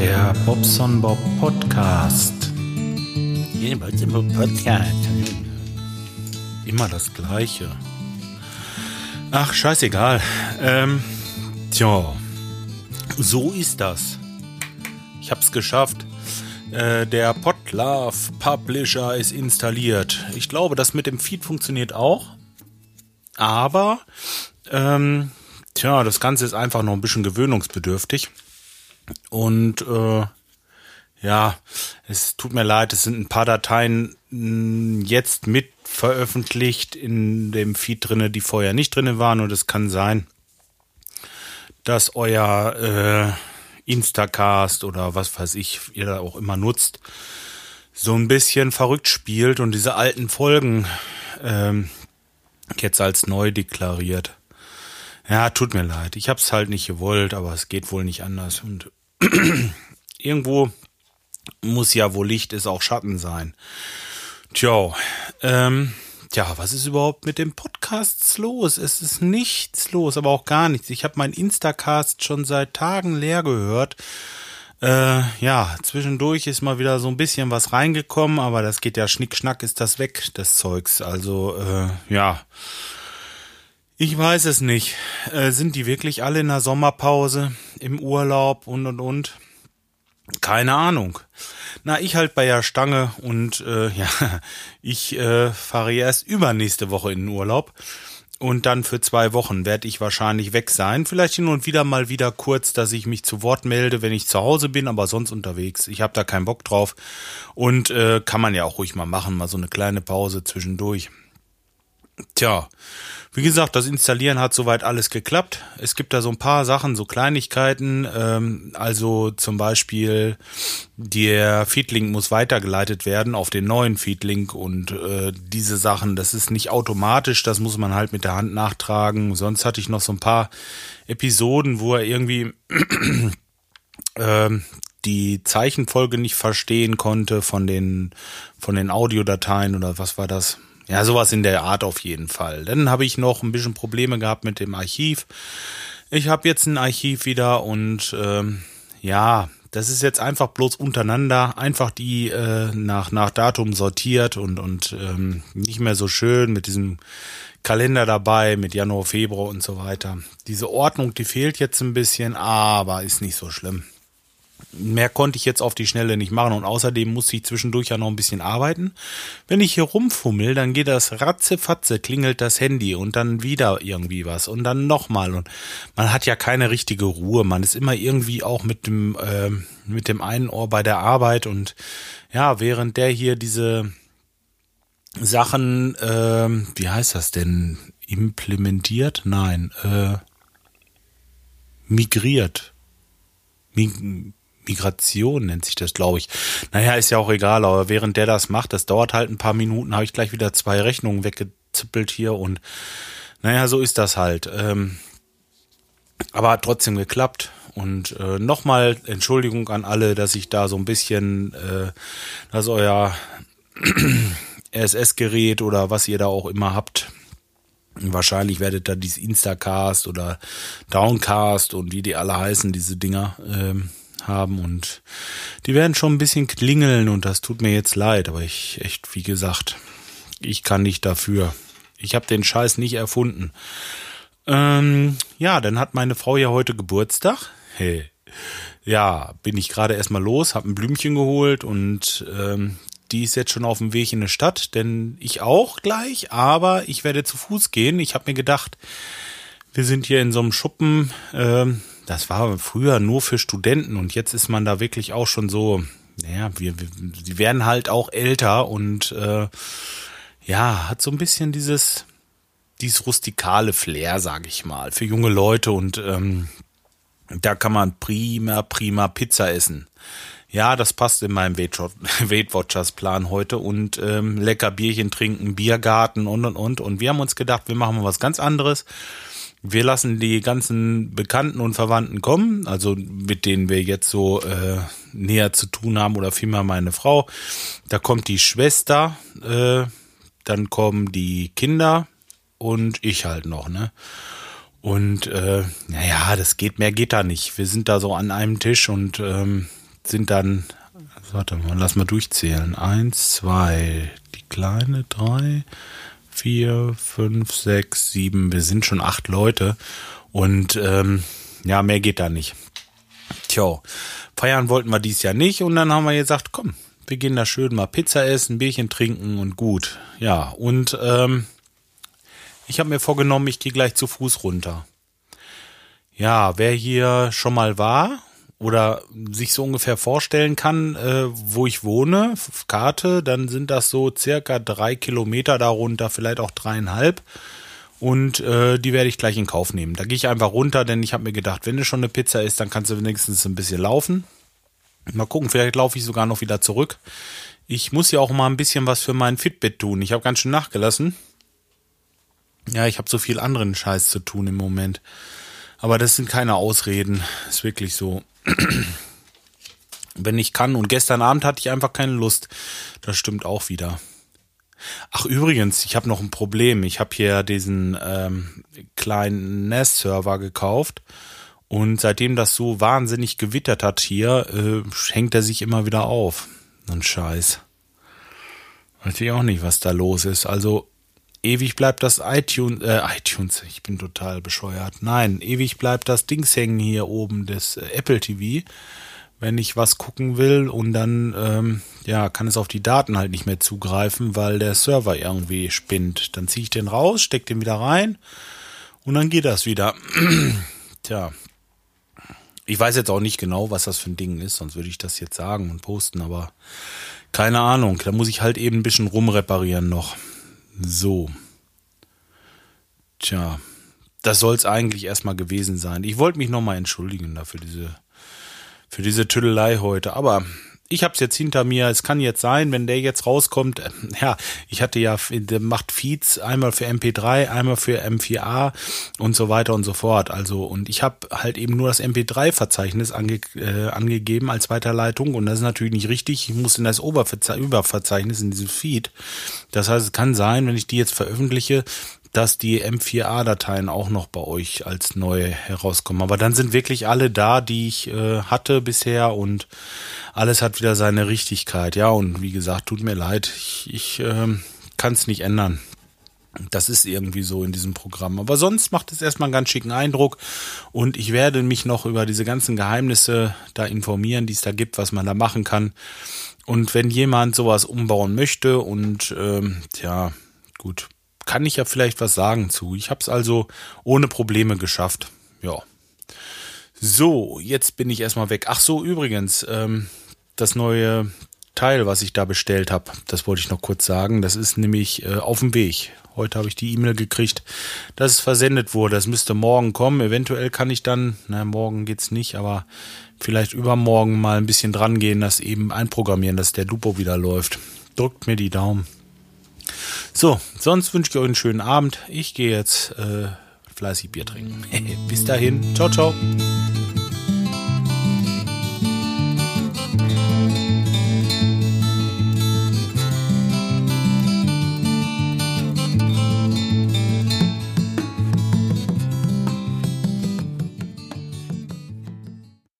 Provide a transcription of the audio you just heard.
Der Bobson Bob Podcast. Der Bobson Bob Podcast. Immer das Gleiche. Ach, scheißegal. Ähm, tja, so ist das. Ich hab's geschafft. Äh, der Podlove Publisher ist installiert. Ich glaube, das mit dem Feed funktioniert auch. Aber, ähm, tja, das Ganze ist einfach noch ein bisschen gewöhnungsbedürftig. Und äh, ja, es tut mir leid, es sind ein paar Dateien mh, jetzt mit veröffentlicht in dem Feed drinne, die vorher nicht drinne waren. Und es kann sein, dass euer äh, Instacast oder was weiß ich, ihr da auch immer nutzt, so ein bisschen verrückt spielt und diese alten Folgen ähm, jetzt als neu deklariert. Ja, tut mir leid. Ich hab's halt nicht gewollt, aber es geht wohl nicht anders. Und irgendwo muss ja, wo Licht ist, auch Schatten sein. Tja, ähm, tja, was ist überhaupt mit dem Podcasts los? Es ist nichts los, aber auch gar nichts. Ich habe meinen Instacast schon seit Tagen leer gehört. Äh, ja, zwischendurch ist mal wieder so ein bisschen was reingekommen, aber das geht ja schnickschnack, ist das weg, das Zeugs. Also, äh, ja. Ich weiß es nicht. Äh, sind die wirklich alle in der Sommerpause, im Urlaub und und und? Keine Ahnung. Na, ich halt bei der Stange und äh, ja, ich äh, fahre erst übernächste Woche in den Urlaub. Und dann für zwei Wochen werde ich wahrscheinlich weg sein. Vielleicht hin und wieder mal wieder kurz, dass ich mich zu Wort melde, wenn ich zu Hause bin, aber sonst unterwegs. Ich habe da keinen Bock drauf. Und äh, kann man ja auch ruhig mal machen, mal so eine kleine Pause zwischendurch. Tja, wie gesagt, das Installieren hat soweit alles geklappt. Es gibt da so ein paar Sachen, so Kleinigkeiten. Ähm, also zum Beispiel der Feedlink muss weitergeleitet werden auf den neuen Feedlink und äh, diese Sachen, das ist nicht automatisch, das muss man halt mit der Hand nachtragen. Sonst hatte ich noch so ein paar Episoden, wo er irgendwie ähm, die Zeichenfolge nicht verstehen konnte von den von den Audiodateien oder was war das? Ja, sowas in der Art auf jeden Fall. Dann habe ich noch ein bisschen Probleme gehabt mit dem Archiv. Ich habe jetzt ein Archiv wieder und ähm, ja, das ist jetzt einfach bloß untereinander, einfach die äh, nach nach Datum sortiert und und ähm, nicht mehr so schön mit diesem Kalender dabei mit Januar, Februar und so weiter. Diese Ordnung, die fehlt jetzt ein bisschen, aber ist nicht so schlimm. Mehr konnte ich jetzt auf die Schnelle nicht machen und außerdem musste ich zwischendurch ja noch ein bisschen arbeiten. Wenn ich hier rumfummel, dann geht das ratzefatze, klingelt das Handy und dann wieder irgendwie was und dann nochmal und man hat ja keine richtige Ruhe. Man ist immer irgendwie auch mit dem, äh, mit dem einen Ohr bei der Arbeit und ja, während der hier diese Sachen, äh, wie heißt das denn, implementiert? Nein, äh, migriert. Mig Migration nennt sich das, glaube ich. Naja, ist ja auch egal, aber während der das macht, das dauert halt ein paar Minuten, habe ich gleich wieder zwei Rechnungen weggezippelt hier und naja, so ist das halt. Ähm, aber hat trotzdem geklappt. Und äh, nochmal Entschuldigung an alle, dass ich da so ein bisschen, äh, dass euer RSS-Gerät oder was ihr da auch immer habt, wahrscheinlich werdet da dieses Instacast oder Downcast und wie die alle heißen, diese Dinger, ähm, haben und die werden schon ein bisschen klingeln und das tut mir jetzt leid, aber ich echt, wie gesagt, ich kann nicht dafür. Ich habe den Scheiß nicht erfunden. Ähm, ja, dann hat meine Frau ja heute Geburtstag. Hey. Ja, bin ich gerade erstmal los, habe ein Blümchen geholt und ähm, die ist jetzt schon auf dem Weg in eine Stadt, denn ich auch gleich, aber ich werde zu Fuß gehen. Ich habe mir gedacht, wir sind hier in so einem Schuppen, ähm, das war früher nur für Studenten und jetzt ist man da wirklich auch schon so, naja, wir, wir die werden halt auch älter und äh, ja, hat so ein bisschen dieses, dieses rustikale Flair, sage ich mal, für junge Leute und ähm, da kann man prima, prima Pizza essen. Ja, das passt in meinem Weight Watchers Plan heute und ähm, lecker Bierchen trinken, Biergarten und und und. Und wir haben uns gedacht, wir machen mal was ganz anderes wir lassen die ganzen Bekannten und Verwandten kommen, also mit denen wir jetzt so äh, näher zu tun haben oder vielmehr meine Frau. Da kommt die Schwester, äh, dann kommen die Kinder und ich halt noch, ne? Und äh, naja, das geht, mehr geht da nicht. Wir sind da so an einem Tisch und ähm, sind dann, warte mal, lass mal durchzählen. Eins, zwei, die kleine, drei, vier, fünf, sechs, sieben. Wir sind schon acht Leute. Und ähm, ja, mehr geht da nicht. Tja, feiern wollten wir dies Jahr nicht und dann haben wir gesagt, komm, wir gehen da schön mal Pizza essen, Bierchen trinken und gut. Ja, und ähm, ich habe mir vorgenommen, ich gehe gleich zu Fuß runter. Ja, wer hier schon mal war oder sich so ungefähr vorstellen kann, äh, wo ich wohne, Karte, dann sind das so circa drei Kilometer darunter, vielleicht auch dreieinhalb. Und äh, die werde ich gleich in Kauf nehmen. Da gehe ich einfach runter, denn ich habe mir gedacht, wenn du schon eine Pizza isst, dann kannst du wenigstens ein bisschen laufen. Mal gucken, vielleicht laufe ich sogar noch wieder zurück. Ich muss ja auch mal ein bisschen was für mein Fitbit tun. Ich habe ganz schön nachgelassen. Ja, ich habe so viel anderen Scheiß zu tun im Moment. Aber das sind keine Ausreden. Ist wirklich so. Wenn ich kann. Und gestern Abend hatte ich einfach keine Lust. Das stimmt auch wieder. Ach übrigens, ich habe noch ein Problem. Ich habe hier diesen ähm, kleinen NAS-Server gekauft und seitdem das so wahnsinnig gewittert hat hier, äh, hängt er sich immer wieder auf. Ein Scheiß. Weiß ich auch nicht, was da los ist. Also ewig bleibt das iTunes, äh, iTunes, ich bin total bescheuert. Nein, ewig bleibt das Dings hängen hier oben des äh, Apple TV wenn ich was gucken will und dann ähm, ja kann es auf die Daten halt nicht mehr zugreifen, weil der Server irgendwie spinnt. Dann ziehe ich den raus, steck den wieder rein und dann geht das wieder. Tja, ich weiß jetzt auch nicht genau, was das für ein Ding ist, sonst würde ich das jetzt sagen und posten, aber keine Ahnung. Da muss ich halt eben ein bisschen rumreparieren noch. So. Tja, das soll es eigentlich erstmal gewesen sein. Ich wollte mich nochmal entschuldigen dafür diese für diese Tüdelei heute. Aber ich hab's jetzt hinter mir. Es kann jetzt sein, wenn der jetzt rauskommt. Äh, ja, ich hatte ja, der macht Feeds einmal für MP3, einmal für M4A und so weiter und so fort. Also und ich habe halt eben nur das MP3-Verzeichnis ange, äh, angegeben als Weiterleitung und das ist natürlich nicht richtig. Ich muss in das Oberverze Überverzeichnis in diesem Feed. Das heißt, es kann sein, wenn ich die jetzt veröffentliche, dass die M4A-Dateien auch noch bei euch als neue herauskommen. Aber dann sind wirklich alle da, die ich äh, hatte bisher und alles hat wieder seine Richtigkeit. Ja, und wie gesagt, tut mir leid, ich, ich äh, kann es nicht ändern. Das ist irgendwie so in diesem Programm. Aber sonst macht es erstmal einen ganz schicken Eindruck. Und ich werde mich noch über diese ganzen Geheimnisse da informieren, die es da gibt, was man da machen kann. Und wenn jemand sowas umbauen möchte und ähm, ja, gut, kann ich ja vielleicht was sagen zu. Ich habe es also ohne Probleme geschafft. Ja. So, jetzt bin ich erstmal weg. Ach so, übrigens, ähm, das neue Teil, was ich da bestellt habe, das wollte ich noch kurz sagen. Das ist nämlich äh, auf dem Weg. Heute habe ich die E-Mail gekriegt, dass es versendet wurde. Das müsste morgen kommen. Eventuell kann ich dann, na, morgen geht's nicht, aber vielleicht übermorgen mal ein bisschen dran gehen, das eben einprogrammieren, dass der Lupo wieder läuft. Drückt mir die Daumen. So, sonst wünsche ich euch einen schönen Abend. Ich gehe jetzt äh, fleißig Bier trinken. Bis dahin. Ciao, ciao.